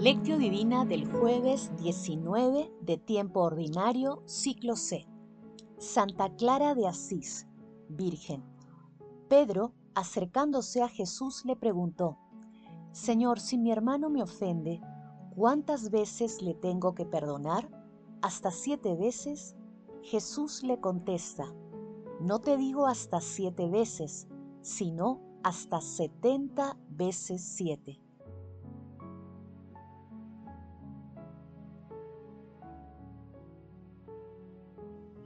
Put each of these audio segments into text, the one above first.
Lectio Divina del jueves 19 de tiempo ordinario, ciclo C. Santa Clara de Asís, Virgen. Pedro, acercándose a Jesús, le preguntó, Señor, si mi hermano me ofende, ¿cuántas veces le tengo que perdonar? ¿Hasta siete veces? Jesús le contesta, no te digo hasta siete veces, sino hasta setenta veces siete.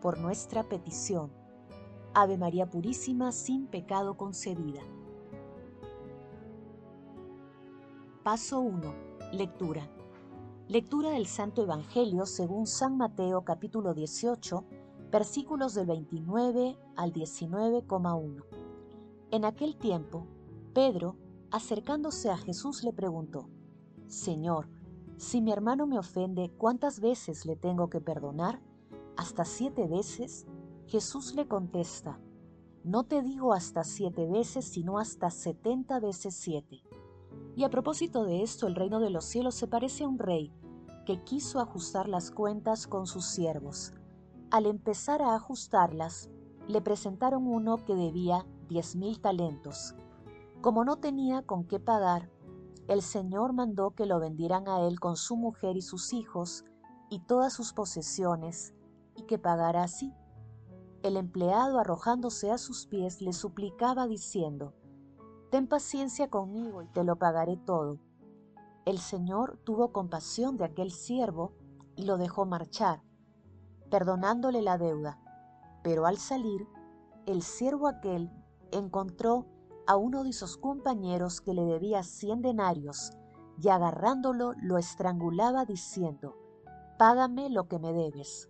por nuestra petición. Ave María Purísima, sin pecado concebida. Paso 1. Lectura. Lectura del Santo Evangelio según San Mateo capítulo 18, versículos del 29 al 19,1. En aquel tiempo, Pedro, acercándose a Jesús, le preguntó, Señor, si mi hermano me ofende, ¿cuántas veces le tengo que perdonar? Hasta siete veces? Jesús le contesta, no te digo hasta siete veces, sino hasta setenta veces siete. Y a propósito de esto, el reino de los cielos se parece a un rey que quiso ajustar las cuentas con sus siervos. Al empezar a ajustarlas, le presentaron uno que debía diez mil talentos. Como no tenía con qué pagar, el Señor mandó que lo vendieran a él con su mujer y sus hijos y todas sus posesiones, que pagara así. El empleado, arrojándose a sus pies, le suplicaba diciendo, Ten paciencia conmigo y te lo pagaré todo. El Señor tuvo compasión de aquel siervo y lo dejó marchar, perdonándole la deuda. Pero al salir, el siervo aquel encontró a uno de sus compañeros que le debía cien denarios, y agarrándolo lo estrangulaba diciendo, Págame lo que me debes.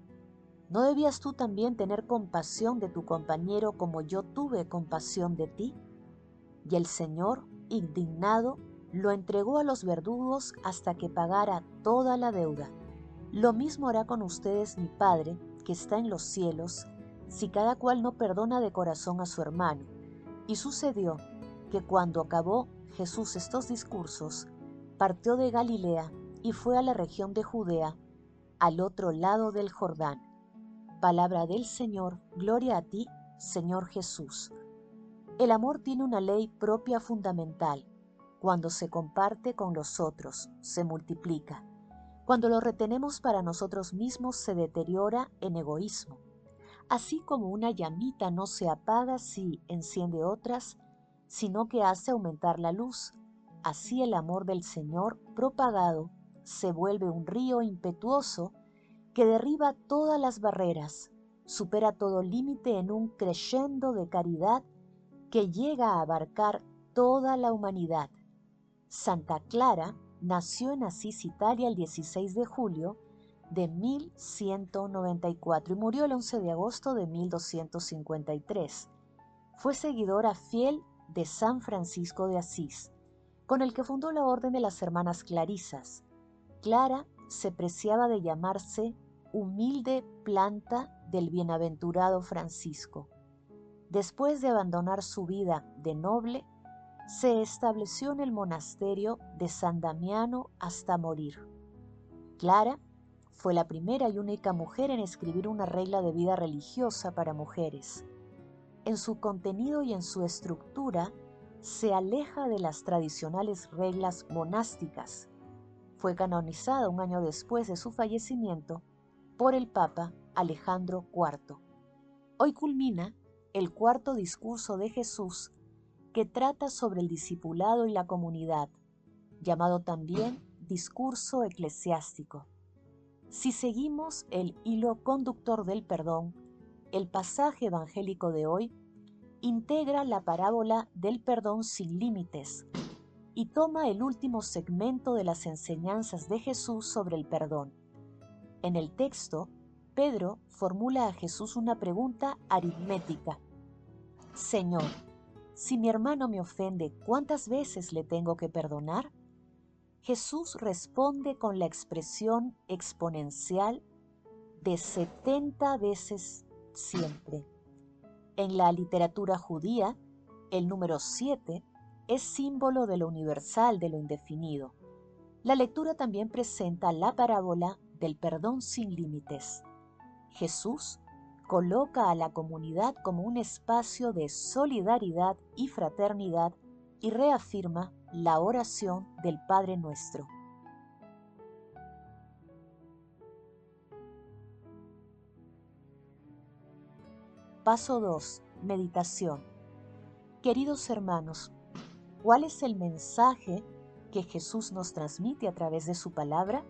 ¿No debías tú también tener compasión de tu compañero como yo tuve compasión de ti? Y el Señor, indignado, lo entregó a los verdugos hasta que pagara toda la deuda. Lo mismo hará con ustedes mi Padre, que está en los cielos, si cada cual no perdona de corazón a su hermano. Y sucedió que cuando acabó Jesús estos discursos, partió de Galilea y fue a la región de Judea, al otro lado del Jordán Palabra del Señor, gloria a ti, Señor Jesús. El amor tiene una ley propia fundamental. Cuando se comparte con los otros, se multiplica. Cuando lo retenemos para nosotros mismos, se deteriora en egoísmo. Así como una llamita no se apaga si enciende otras, sino que hace aumentar la luz, así el amor del Señor propagado se vuelve un río impetuoso que derriba todas las barreras, supera todo límite en un crescendo de caridad que llega a abarcar toda la humanidad. Santa Clara nació en Asís, Italia, el 16 de julio de 1194 y murió el 11 de agosto de 1253. Fue seguidora fiel de San Francisco de Asís, con el que fundó la Orden de las Hermanas Clarisas. Clara se preciaba de llamarse humilde planta del bienaventurado Francisco. Después de abandonar su vida de noble, se estableció en el monasterio de San Damiano hasta morir. Clara fue la primera y única mujer en escribir una regla de vida religiosa para mujeres. En su contenido y en su estructura se aleja de las tradicionales reglas monásticas Fue canonizada un año después de su fallecimiento por el Papa Alejandro IV. Hoy culmina el cuarto discurso de Jesús que trata sobre el discipulado y la comunidad, llamado también discurso eclesiástico. Si seguimos el hilo conductor del perdón, el pasaje evangélico de hoy integra la parábola del perdón sin límites y toma el último segmento de las enseñanzas de Jesús sobre el perdón. En el texto, Pedro formula a Jesús una pregunta aritmética. Señor, si mi hermano me ofende, ¿cuántas veces le tengo que perdonar? Jesús responde con la expresión exponencial de 70 veces siempre. En la literatura judía, el número 7 es símbolo de lo universal, de lo indefinido. La lectura también presenta la parábola del perdón sin límites. Jesús coloca a la comunidad como un espacio de solidaridad y fraternidad y reafirma la oración del Padre Nuestro. Paso 2. Meditación. Queridos hermanos, ¿cuál es el mensaje que Jesús nos transmite a través de su palabra?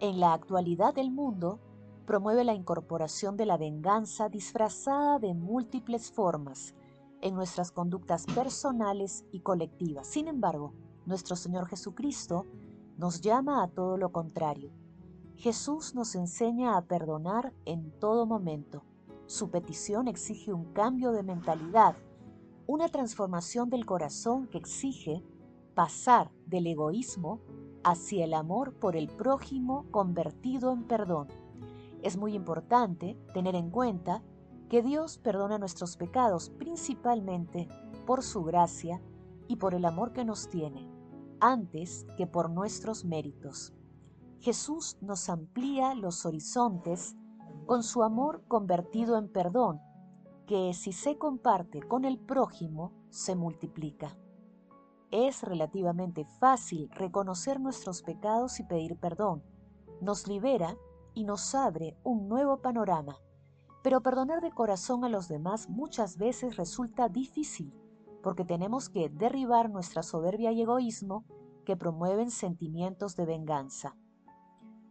En la actualidad del mundo, promueve la incorporación de la venganza disfrazada de múltiples formas en nuestras conductas personales y colectivas. Sin embargo, nuestro Señor Jesucristo nos llama a todo lo contrario. Jesús nos enseña a perdonar en todo momento su petición exige un cambio de mentalidad, una transformación del corazón que exige pasar del egoísmo hacia el amor por el prójimo convertido en perdón. Es muy importante tener en cuenta que Dios perdona nuestros pecados principalmente por su gracia y por el amor que nos tiene, antes que por nuestros méritos. Jesús nos amplía los horizontes con su amor convertido en perdón, que si se comparte con el prójimo, se multiplica. Es relativamente fácil reconocer nuestros pecados y pedir perdón. Nos libera y nos abre un nuevo panorama. Pero perdonar de corazón a los demás muchas veces resulta difícil, porque tenemos que derribar nuestra soberbia y egoísmo que promueven sentimientos de venganza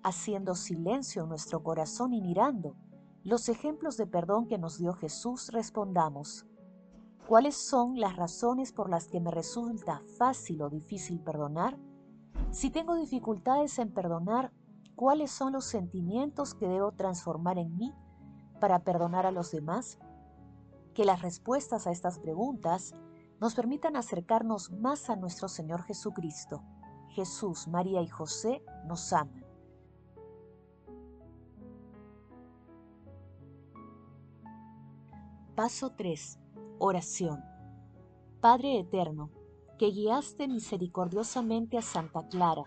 haciendo silencio en nuestro corazón y mirando los ejemplos de perdón que nos dio Jesús, respondamos, ¿cuáles son las razones por las que me resulta fácil o difícil perdonar? Si tengo dificultades en perdonar, ¿cuáles son los sentimientos que debo transformar en mí para perdonar a los demás? Que las respuestas a estas preguntas nos permitan acercarnos más a nuestro Señor Jesucristo. Jesús, María y José nos aman. Paso 3. Oración. Padre Eterno, que guiaste misericordiosamente a Santa Clara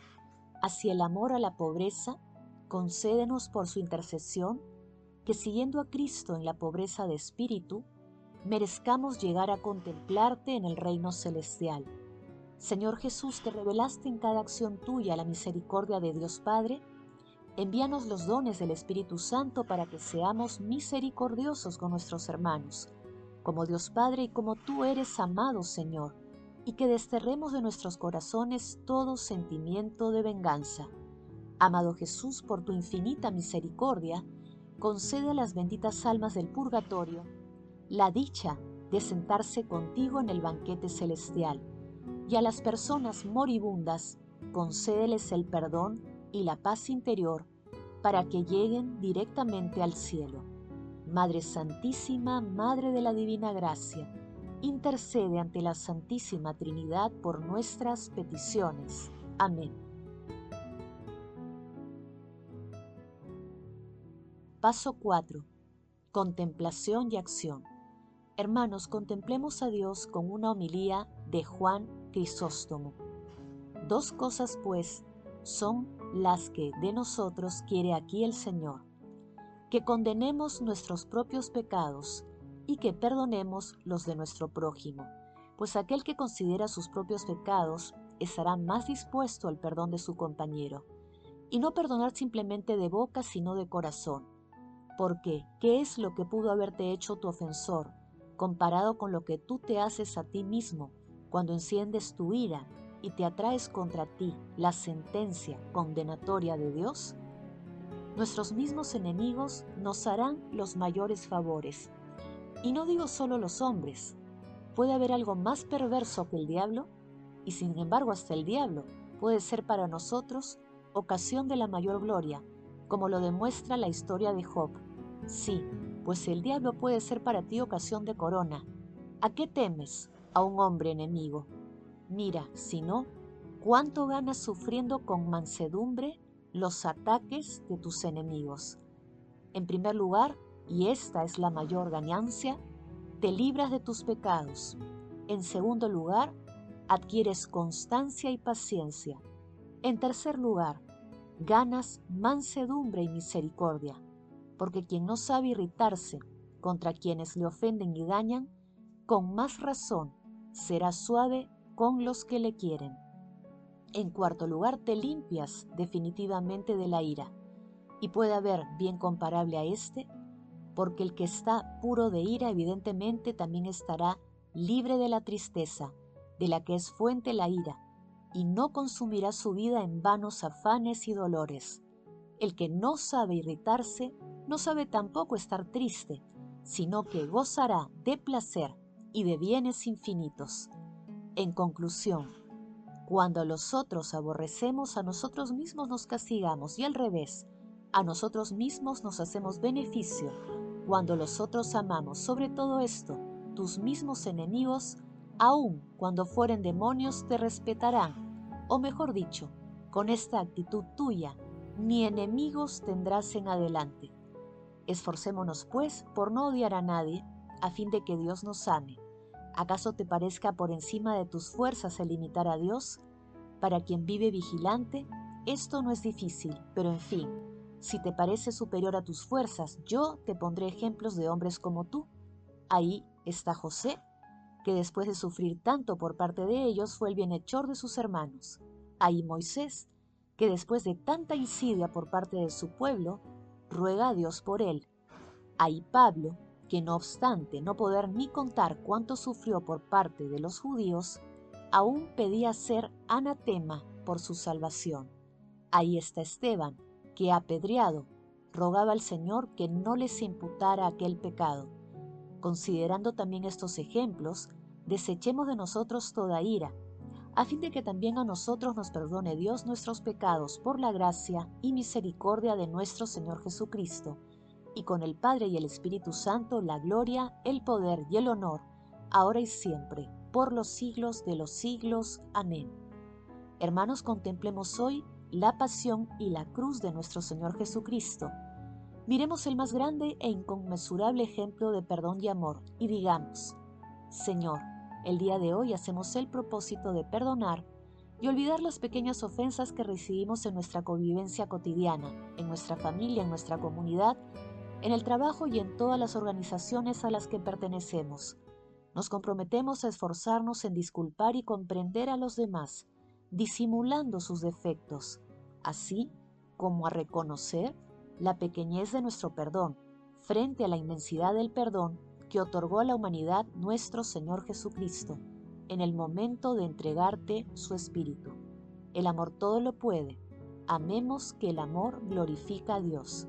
hacia el amor a la pobreza, concédenos por su intercesión que siguiendo a Cristo en la pobreza de espíritu, merezcamos llegar a contemplarte en el reino celestial. Señor Jesús, que revelaste en cada acción tuya la misericordia de Dios Padre, Envíanos los dones del Espíritu Santo para que seamos misericordiosos con nuestros hermanos, como Dios Padre y como tú eres amado Señor, y que desterremos de nuestros corazones todo sentimiento de venganza. Amado Jesús, por tu infinita misericordia, concede a las benditas almas del purgatorio la dicha de sentarse contigo en el banquete celestial, y a las personas moribundas concédeles el perdón y la paz interior para que lleguen directamente al cielo. Madre Santísima, Madre de la Divina Gracia, intercede ante la Santísima Trinidad por nuestras peticiones. Amén. Paso 4. Contemplación y acción. Hermanos, contemplemos a Dios con una homilía de Juan Crisóstomo. Dos cosas, pues, son las que de nosotros quiere aquí el Señor, que condenemos nuestros propios pecados y que perdonemos los de nuestro prójimo, pues aquel que considera sus propios pecados estará más dispuesto al perdón de su compañero. Y no perdonar simplemente de boca, sino de corazón. Porque, ¿qué es lo que pudo haberte hecho tu ofensor, comparado con lo que tú te haces a ti mismo cuando enciendes tu ira y te atraes contra ti la sentencia condenatoria de Dios? Nuestros mismos enemigos nos harán los mayores favores. Y no digo solo los hombres. ¿Puede haber algo más perverso que el diablo? Y sin embargo hasta el diablo puede ser para nosotros ocasión de la mayor gloria, como lo demuestra la historia de Job. Sí, pues el diablo puede ser para ti ocasión de corona. ¿A qué temes? A un hombre enemigo. Mira, si no, cuánto ganas sufriendo con mansedumbre los ataques de tus enemigos. En primer lugar, y esta es la mayor ganancia, te libras de tus pecados. En segundo lugar, adquieres constancia y paciencia. En tercer lugar, ganas mansedumbre y misericordia porque quien no sabe irritarse contra quienes le ofenden y dañan, con más razón será suave con los que le quieren. En cuarto lugar, te limpias definitivamente de la ira, y puede haber bien comparable a este, porque el que está puro de ira evidentemente también estará libre de la tristeza, de la que es fuente la ira, y no consumirá su vida en vanos afanes y dolores. El que no sabe irritarse no sabe tampoco estar triste, sino que gozará de placer y de bienes infinitos. En conclusión, cuando los otros aborrecemos, a nosotros mismos nos castigamos y al revés, a nosotros mismos nos hacemos beneficio. Cuando los otros amamos, sobre todo esto, tus mismos enemigos, aun cuando fueren demonios, te respetarán. O mejor dicho, con esta actitud tuya, ni enemigos tendrás en adelante. Esforcémonos, pues, por no odiar a nadie, a fin de que Dios nos ame. ¿Acaso te parezca por encima de tus fuerzas el limitar a Dios? Para quien vive vigilante, esto no es difícil, pero en fin, si te parece superior a tus fuerzas, yo te pondré ejemplos de hombres como tú. Ahí está José, que después de sufrir tanto por parte de ellos fue el bienhechor de sus hermanos. Ahí Moisés, que después de tanta insidia por parte de su pueblo, ruega a Dios por él. Hay Pablo, que no obstante no poder ni contar cuánto sufrió por parte de los judíos, aún pedía ser anatema por su salvación. Ahí está Esteban, que apedreado, rogaba al Señor que no les imputara aquel pecado. Considerando también estos ejemplos, desechemos de nosotros toda ira, a fin de que también a nosotros nos perdone Dios nuestros pecados por la gracia y misericordia de nuestro Señor Jesucristo, y con el Padre y el Espíritu Santo la gloria, el poder y el honor, ahora y siempre, por los siglos de los siglos. Amén. Hermanos, contemplemos hoy la pasión y la cruz de nuestro Señor Jesucristo. Miremos el más grande e inconmensurable ejemplo de perdón y amor, y digamos, Señor, el día de hoy hacemos el propósito de perdonar y olvidar las pequeñas ofensas que recibimos en nuestra convivencia cotidiana, en nuestra familia, en nuestra comunidad, en el trabajo y en todas las organizaciones a las que pertenecemos. Nos comprometemos a esforzarnos en disculpar y comprender a los demás, disimulando sus defectos, así como a reconocer la pequeñez de nuestro perdón frente a la inmensidad del perdón que otorgó a la humanidad nuestro Señor Jesucristo en el momento de entregarte su Espíritu. El amor todo lo puede. Amemos que el amor glorifica a Dios.